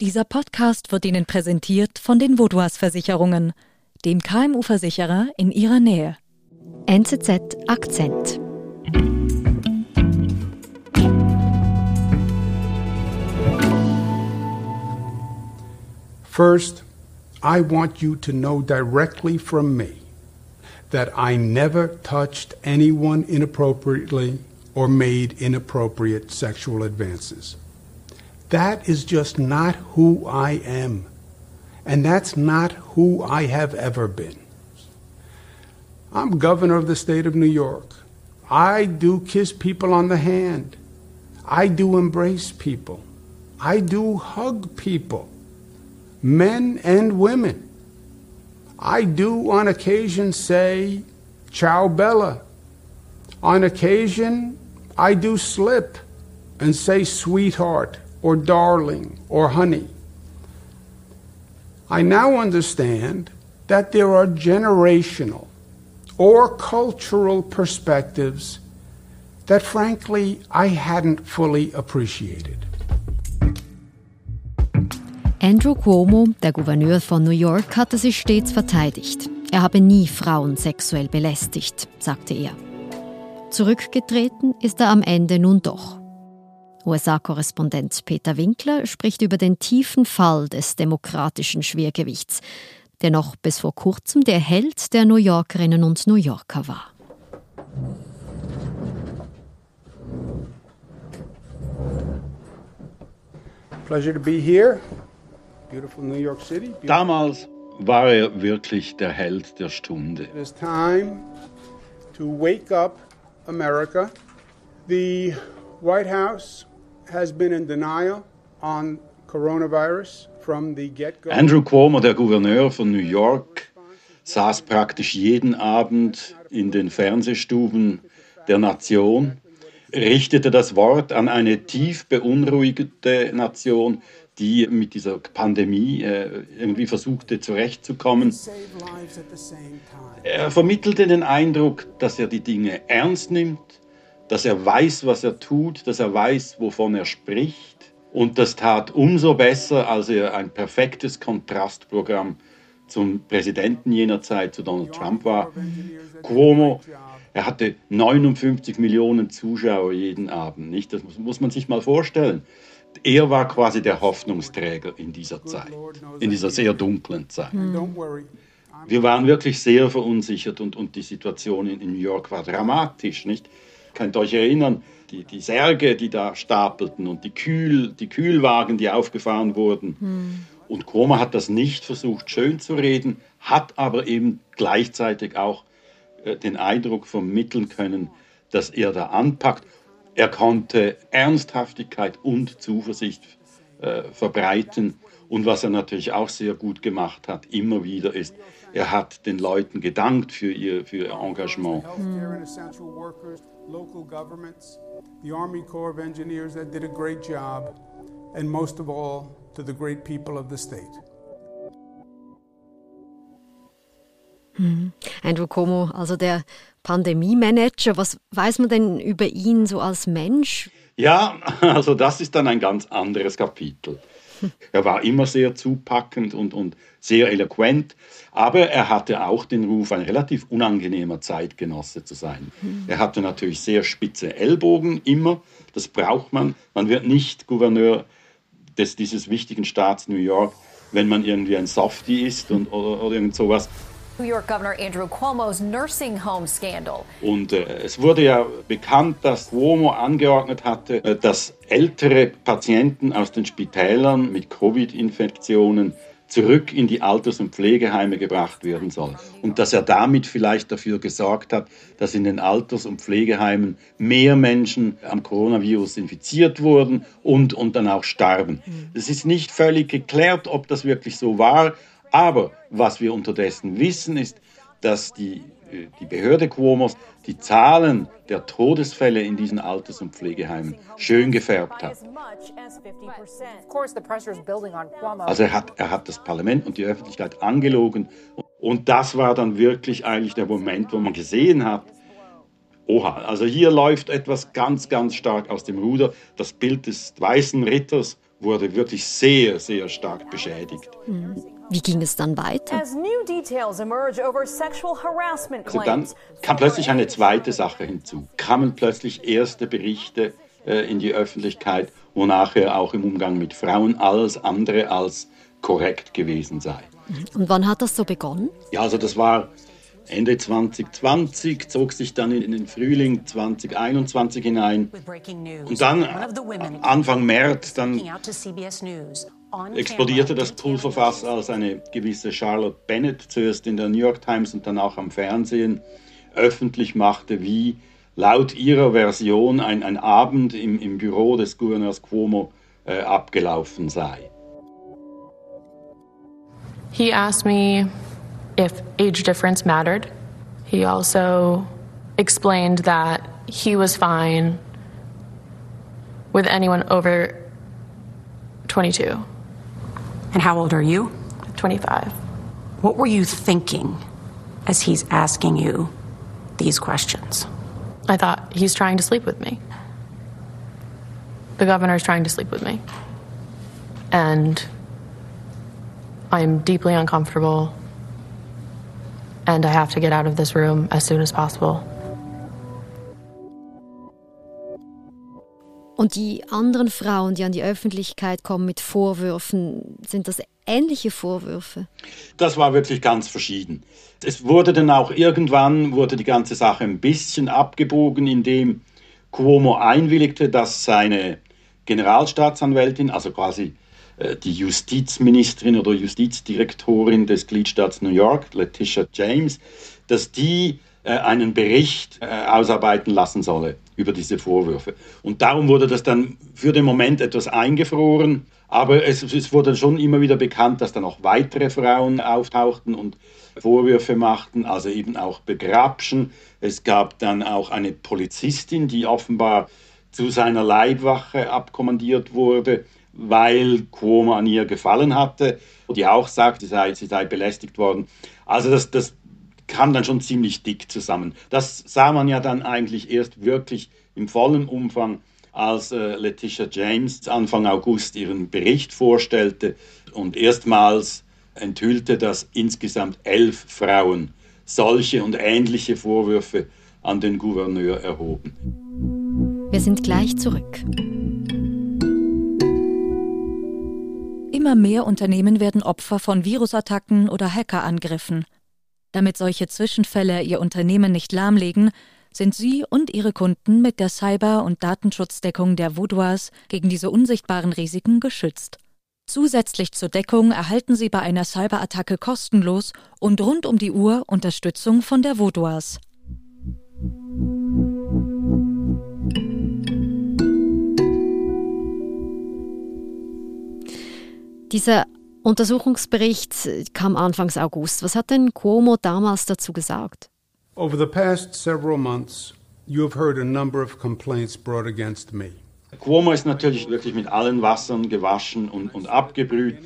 Dieser Podcast wird Ihnen präsentiert von den Vodouas Versicherungen, dem KMU-Versicherer in Ihrer Nähe. NZZ Akzent. First, I want you to know directly from me that I never touched anyone inappropriately or made inappropriate sexual advances. That is just not who I am. And that's not who I have ever been. I'm governor of the state of New York. I do kiss people on the hand. I do embrace people. I do hug people, men and women. I do on occasion say, Ciao Bella. On occasion, I do slip and say, sweetheart or darling or honey. I now understand that there are generational or cultural perspectives that frankly I hadn't fully appreciated. Andrew Cuomo, der Gouverneur von New York, hatte sich stets verteidigt. Er habe nie Frauen sexuell belästigt, sagte er. Zurückgetreten ist er am Ende nun doch. USA-Korrespondent Peter Winkler spricht über den tiefen Fall des demokratischen Schwergewichts, der noch bis vor kurzem der Held der New Yorkerinnen und New Yorker war. Pleasure to be here. Beautiful New York City. Beautiful. Damals war er wirklich der Held der Stunde. It is time to wake up America. The White House has been in denial on coronavirus from the get-go. Andrew Cuomo, der Gouverneur von New York, saß praktisch jeden Abend in den Fernsehstuben der Nation, richtete das Wort an eine tief beunruhigte Nation, die mit dieser Pandemie äh, irgendwie versuchte zurechtzukommen. Er vermittelte den Eindruck, dass er die Dinge ernst nimmt, dass er weiß, was er tut, dass er weiß, wovon er spricht. Und das tat umso besser, als er ein perfektes Kontrastprogramm zum Präsidenten jener Zeit, zu Donald Trump war. Cuomo, er hatte 59 Millionen Zuschauer jeden Abend, nicht? Das muss man sich mal vorstellen. Er war quasi der Hoffnungsträger in dieser Zeit, in dieser sehr dunklen Zeit. Wir waren wirklich sehr verunsichert und, und die Situation in, in New York war dramatisch, nicht? Könnt ihr euch erinnern, die, die Särge, die da stapelten und die, Kühl, die Kühlwagen, die aufgefahren wurden. Hm. Und Koma hat das nicht versucht schön zu reden, hat aber eben gleichzeitig auch äh, den Eindruck vermitteln können, dass er da anpackt. Er konnte Ernsthaftigkeit und Zuversicht äh, verbreiten. Und was er natürlich auch sehr gut gemacht hat, immer wieder ist, er hat den Leuten gedankt für ihr, für ihr Engagement. Mhm local governments, the Army Corps of Engineers that did a great job, and most of all, to the great people of the state. Mhm. Andrew Como, also der Pandemie-Manager, was weiß man denn über ihn so als Mensch? Ja, also das ist dann ein ganz anderes Kapitel. Er war immer sehr zupackend und, und sehr eloquent, aber er hatte auch den Ruf, ein relativ unangenehmer Zeitgenosse zu sein. Mhm. Er hatte natürlich sehr spitze Ellbogen immer, das braucht man. Man wird nicht Gouverneur des, dieses wichtigen Staats New York, wenn man irgendwie ein Softie ist und, oder, oder irgend sowas. New York Governor Andrew Cuomo's nursing home scandal. Und äh, es wurde ja bekannt, dass Cuomo angeordnet hatte, äh, dass ältere Patienten aus den Spitälern mit Covid-Infektionen zurück in die Alters- und Pflegeheime gebracht werden soll. Und dass er damit vielleicht dafür gesorgt hat, dass in den Alters- und Pflegeheimen mehr Menschen am Coronavirus infiziert wurden und, und dann auch starben. Es ist nicht völlig geklärt, ob das wirklich so war, aber was wir unterdessen wissen, ist, dass die, äh, die Behörde Cuomos die Zahlen der Todesfälle in diesen Alters- und Pflegeheimen schön gefärbt hat. Also er hat, er hat das Parlament und die Öffentlichkeit angelogen. Und das war dann wirklich eigentlich der Moment, wo man gesehen hat, oha, also hier läuft etwas ganz, ganz stark aus dem Ruder. Das Bild des weißen Ritters wurde wirklich sehr, sehr stark beschädigt. Hm. Wie ging es dann weiter? Also dann kam plötzlich eine zweite Sache hinzu. Kamen plötzlich erste Berichte äh, in die Öffentlichkeit, wo nachher auch im Umgang mit Frauen alles andere als korrekt gewesen sei. Und wann hat das so begonnen? Ja, also das war Ende 2020, zog sich dann in den Frühling 2021 hinein. Und dann Anfang März, dann explodierte das Pulverfass, als eine gewisse Charlotte Bennett zuerst in der New York Times und dann auch am Fernsehen öffentlich machte, wie laut ihrer Version ein, ein Abend im, im Büro des Gouverneurs Cuomo äh, abgelaufen sei. He asked me if age difference mattered. He also explained that he was fine with anyone over 22. And how old are you? 25. What were you thinking as he's asking you these questions? I thought he's trying to sleep with me. The governor's trying to sleep with me. And I'm deeply uncomfortable. And I have to get out of this room as soon as possible. Und die anderen Frauen, die an die Öffentlichkeit kommen mit Vorwürfen, sind das ähnliche Vorwürfe? Das war wirklich ganz verschieden. Es wurde dann auch irgendwann, wurde die ganze Sache ein bisschen abgebogen, indem Cuomo einwilligte, dass seine Generalstaatsanwältin, also quasi äh, die Justizministerin oder Justizdirektorin des Gliedstaats New York, Letitia James, dass die äh, einen Bericht äh, ausarbeiten lassen solle über diese Vorwürfe. Und darum wurde das dann für den Moment etwas eingefroren. Aber es, es wurde schon immer wieder bekannt, dass dann auch weitere Frauen auftauchten und Vorwürfe machten, also eben auch Begrabschen. Es gab dann auch eine Polizistin, die offenbar zu seiner Leibwache abkommandiert wurde, weil Cuomo an ihr gefallen hatte, die auch sagt, sie sei, sie sei belästigt worden. Also das, das kam dann schon ziemlich dick zusammen. Das sah man ja dann eigentlich erst wirklich im vollen Umfang, als äh, Letitia James Anfang August ihren Bericht vorstellte und erstmals enthüllte, dass insgesamt elf Frauen solche und ähnliche Vorwürfe an den Gouverneur erhoben. Wir sind gleich zurück. Immer mehr Unternehmen werden Opfer von Virusattacken oder Hackerangriffen. Damit solche Zwischenfälle ihr Unternehmen nicht lahmlegen, sind Sie und Ihre Kunden mit der Cyber- und Datenschutzdeckung der Vaudois gegen diese unsichtbaren Risiken geschützt. Zusätzlich zur Deckung erhalten Sie bei einer Cyberattacke kostenlos und rund um die Uhr Unterstützung von der Vaudois. Dieser Untersuchungsbericht kam Anfangs August. Was hat denn Cuomo damals dazu gesagt? Over the past several months, you have heard a number of complaints brought against me. Cuomo ist natürlich wirklich mit allen Wassern gewaschen und, und abgebrüht.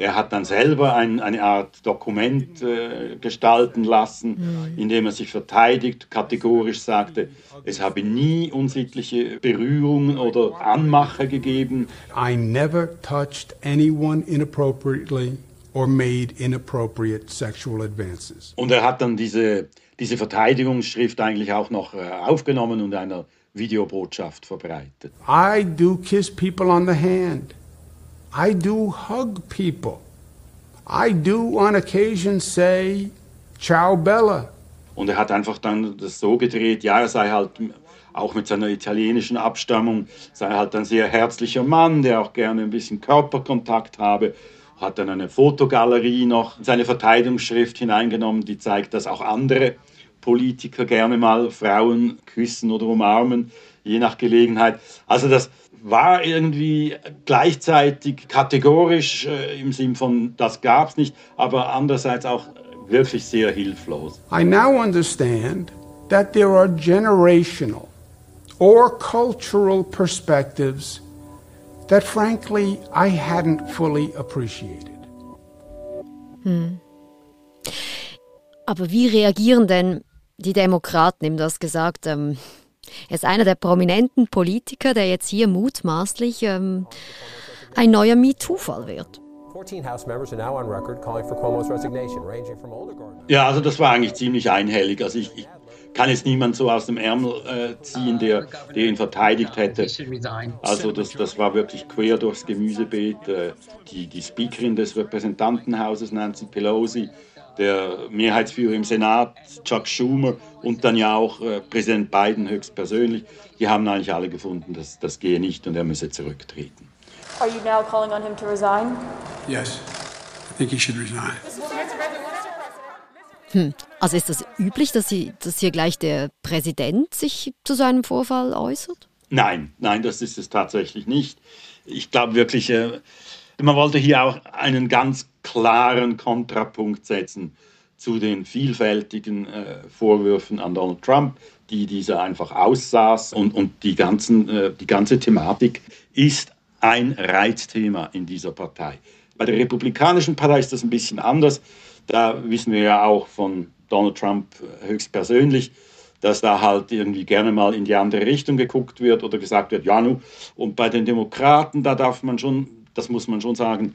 Er hat dann selber ein, eine Art Dokument äh, gestalten lassen, in dem er sich verteidigt, kategorisch sagte, es habe nie unsittliche Berührungen oder Anmache gegeben. I never touched anyone inappropriately or made inappropriate sexual advances. Und er hat dann diese, diese Verteidigungsschrift eigentlich auch noch äh, aufgenommen und einer Videobotschaft verbreitet. I do kiss people on the hand. I do hug people. I do on occasion say, ciao Bella. Und er hat einfach dann das so gedreht, ja, er sei halt auch mit seiner italienischen Abstammung, sei halt ein sehr herzlicher Mann, der auch gerne ein bisschen Körperkontakt habe. Hat dann eine Fotogalerie noch in seine Verteidigungsschrift hineingenommen, die zeigt, dass auch andere Politiker gerne mal Frauen küssen oder umarmen, je nach Gelegenheit. Also das war irgendwie gleichzeitig kategorisch äh, im Sinn von, das gab es nicht, aber andererseits auch wirklich sehr hilflos. I now understand that there are generational or cultural perspectives that frankly I hadn't fully appreciated. Hm. Aber wie reagieren denn die Demokraten, ihm das gesagt, ähm, er ist einer der prominenten Politiker, der jetzt hier mutmaßlich ähm, ein neuer MeToo-Fall wird. Ja, also das war eigentlich ziemlich einhellig. Also ich, ich kann jetzt niemand so aus dem Ärmel äh, ziehen, der, der ihn verteidigt hätte. Also das, das war wirklich quer durchs Gemüsebeet. Äh, die, die Speakerin des Repräsentantenhauses, Nancy Pelosi, der Mehrheitsführer im Senat, Chuck Schumer und dann ja auch äh, Präsident Biden höchstpersönlich, die haben eigentlich alle gefunden, dass das gehe nicht und er müsse zurücktreten. Are you now calling on him to resign? Yes. I think he should resign. Hm. Also ist das üblich, dass, Sie, dass hier gleich der Präsident sich zu so einem Vorfall äußert? Nein, nein, das ist es tatsächlich nicht. Ich glaube wirklich, äh, man wollte hier auch einen ganz klaren Kontrapunkt setzen zu den vielfältigen äh, Vorwürfen an Donald Trump, die dieser einfach aussaß. Und, und die, ganzen, äh, die ganze Thematik ist ein Reizthema in dieser Partei. Bei der Republikanischen Partei ist das ein bisschen anders. Da wissen wir ja auch von Donald Trump höchstpersönlich, dass da halt irgendwie gerne mal in die andere Richtung geguckt wird oder gesagt wird, ja, nu. Und bei den Demokraten, da darf man schon, das muss man schon sagen,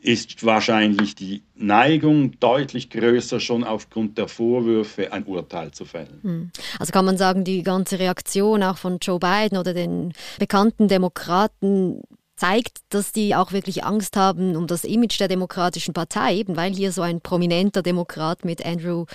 ist wahrscheinlich die Neigung deutlich größer, schon aufgrund der Vorwürfe ein Urteil zu fällen. Hm. Also kann man sagen, die ganze Reaktion auch von Joe Biden oder den bekannten Demokraten zeigt, dass die auch wirklich Angst haben um das Image der Demokratischen Partei, eben weil hier so ein prominenter Demokrat mit Andrew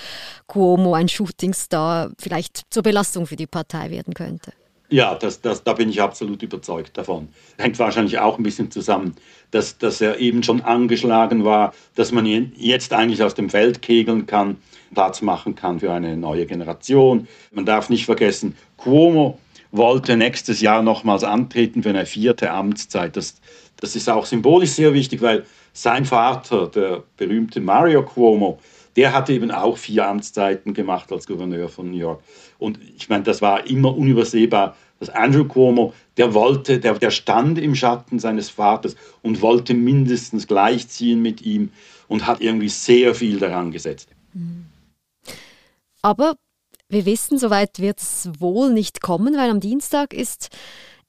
Cuomo, ein Shootingstar, vielleicht zur Belastung für die Partei werden könnte. Ja, das, das, da bin ich absolut überzeugt davon. Hängt wahrscheinlich auch ein bisschen zusammen, dass, dass er eben schon angeschlagen war, dass man ihn jetzt eigentlich aus dem Feld kegeln kann, Platz machen kann für eine neue Generation. Man darf nicht vergessen, Cuomo wollte nächstes Jahr nochmals antreten für eine vierte Amtszeit. Das, das ist auch symbolisch sehr wichtig, weil sein Vater, der berühmte Mario Cuomo, der hatte eben auch vier Amtszeiten gemacht als Gouverneur von New York. Und ich meine, das war immer unübersehbar, dass Andrew Cuomo, der wollte, der, der stand im Schatten seines Vaters und wollte mindestens gleichziehen mit ihm und hat irgendwie sehr viel daran gesetzt. Aber wir wissen, soweit wird es wohl nicht kommen, weil am Dienstag ist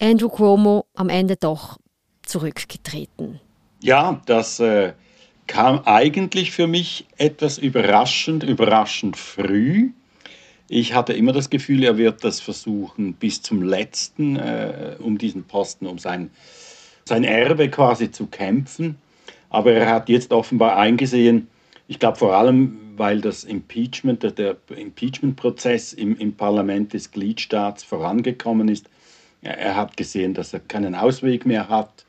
Andrew Cuomo am Ende doch zurückgetreten. Ja, das äh, kam eigentlich für mich etwas überraschend, überraschend früh. Ich hatte immer das Gefühl, er wird das versuchen bis zum letzten, äh, um diesen Posten, um sein, sein Erbe quasi zu kämpfen. Aber er hat jetzt offenbar eingesehen, ich glaube vor allem, weil das Impeachment, der Impeachment-Prozess im, im Parlament des Gliedstaats vorangekommen ist. Er hat gesehen, dass er keinen Ausweg mehr hat.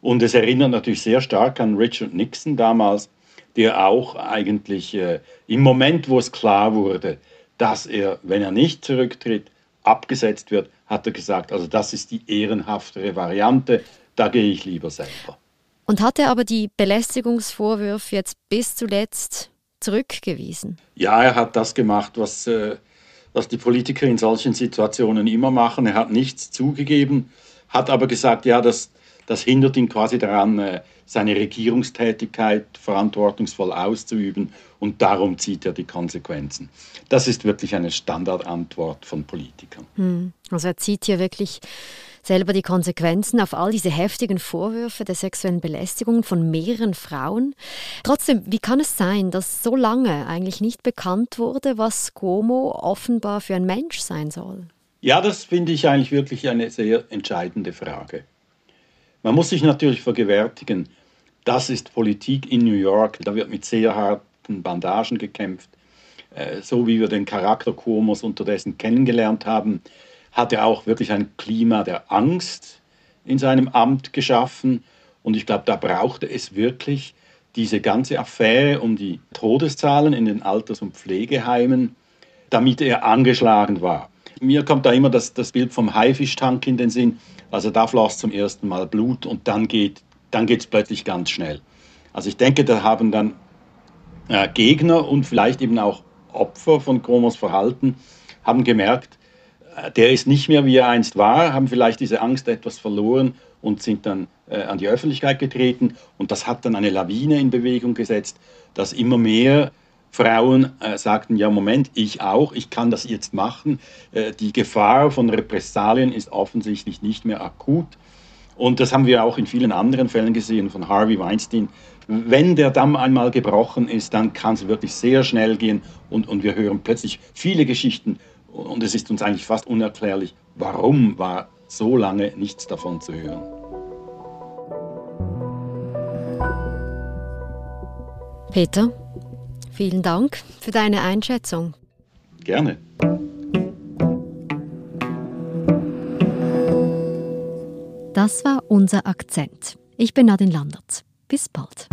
Und es erinnert natürlich sehr stark an Richard Nixon damals, der auch eigentlich äh, im Moment, wo es klar wurde, dass er, wenn er nicht zurücktritt, abgesetzt wird, hat er gesagt, also das ist die ehrenhaftere Variante, da gehe ich lieber selber. Und hat er aber die Belästigungsvorwürfe jetzt bis zuletzt zurückgewiesen? Ja, er hat das gemacht, was, äh, was die Politiker in solchen Situationen immer machen. Er hat nichts zugegeben, hat aber gesagt, ja, das, das hindert ihn quasi daran, äh, seine Regierungstätigkeit verantwortungsvoll auszuüben und darum zieht er die Konsequenzen. Das ist wirklich eine Standardantwort von Politikern. Hm. Also er zieht hier wirklich selber die Konsequenzen auf all diese heftigen Vorwürfe der sexuellen Belästigung von mehreren Frauen. Trotzdem, wie kann es sein, dass so lange eigentlich nicht bekannt wurde, was Cuomo offenbar für ein Mensch sein soll? Ja, das finde ich eigentlich wirklich eine sehr entscheidende Frage. Man muss sich natürlich vergewärtigen, das ist Politik in New York, da wird mit sehr harten Bandagen gekämpft. Äh, so wie wir den Charakter Cuomos unterdessen kennengelernt haben, hat er auch wirklich ein Klima der Angst in seinem Amt geschaffen. Und ich glaube, da brauchte es wirklich diese ganze Affäre um die Todeszahlen in den Alters- und Pflegeheimen, damit er angeschlagen war. Mir kommt da immer das, das Bild vom Haifischtank in den Sinn. Also da floss zum ersten Mal Blut und dann geht dann es plötzlich ganz schnell. Also ich denke, da haben dann äh, Gegner und vielleicht eben auch Opfer von Chromos Verhalten haben gemerkt, der ist nicht mehr, wie er einst war, haben vielleicht diese Angst etwas verloren und sind dann äh, an die Öffentlichkeit getreten. Und das hat dann eine Lawine in Bewegung gesetzt, dass immer mehr Frauen äh, sagten, ja Moment, ich auch, ich kann das jetzt machen. Äh, die Gefahr von Repressalien ist offensichtlich nicht mehr akut. Und das haben wir auch in vielen anderen Fällen gesehen, von Harvey Weinstein. Wenn der Damm einmal gebrochen ist, dann kann es wirklich sehr schnell gehen und, und wir hören plötzlich viele Geschichten und es ist uns eigentlich fast unerklärlich, warum war so lange nichts davon zu hören. Peter, vielen Dank für deine Einschätzung. Gerne. Das war unser Akzent. Ich bin Nadine Landert. Bis bald.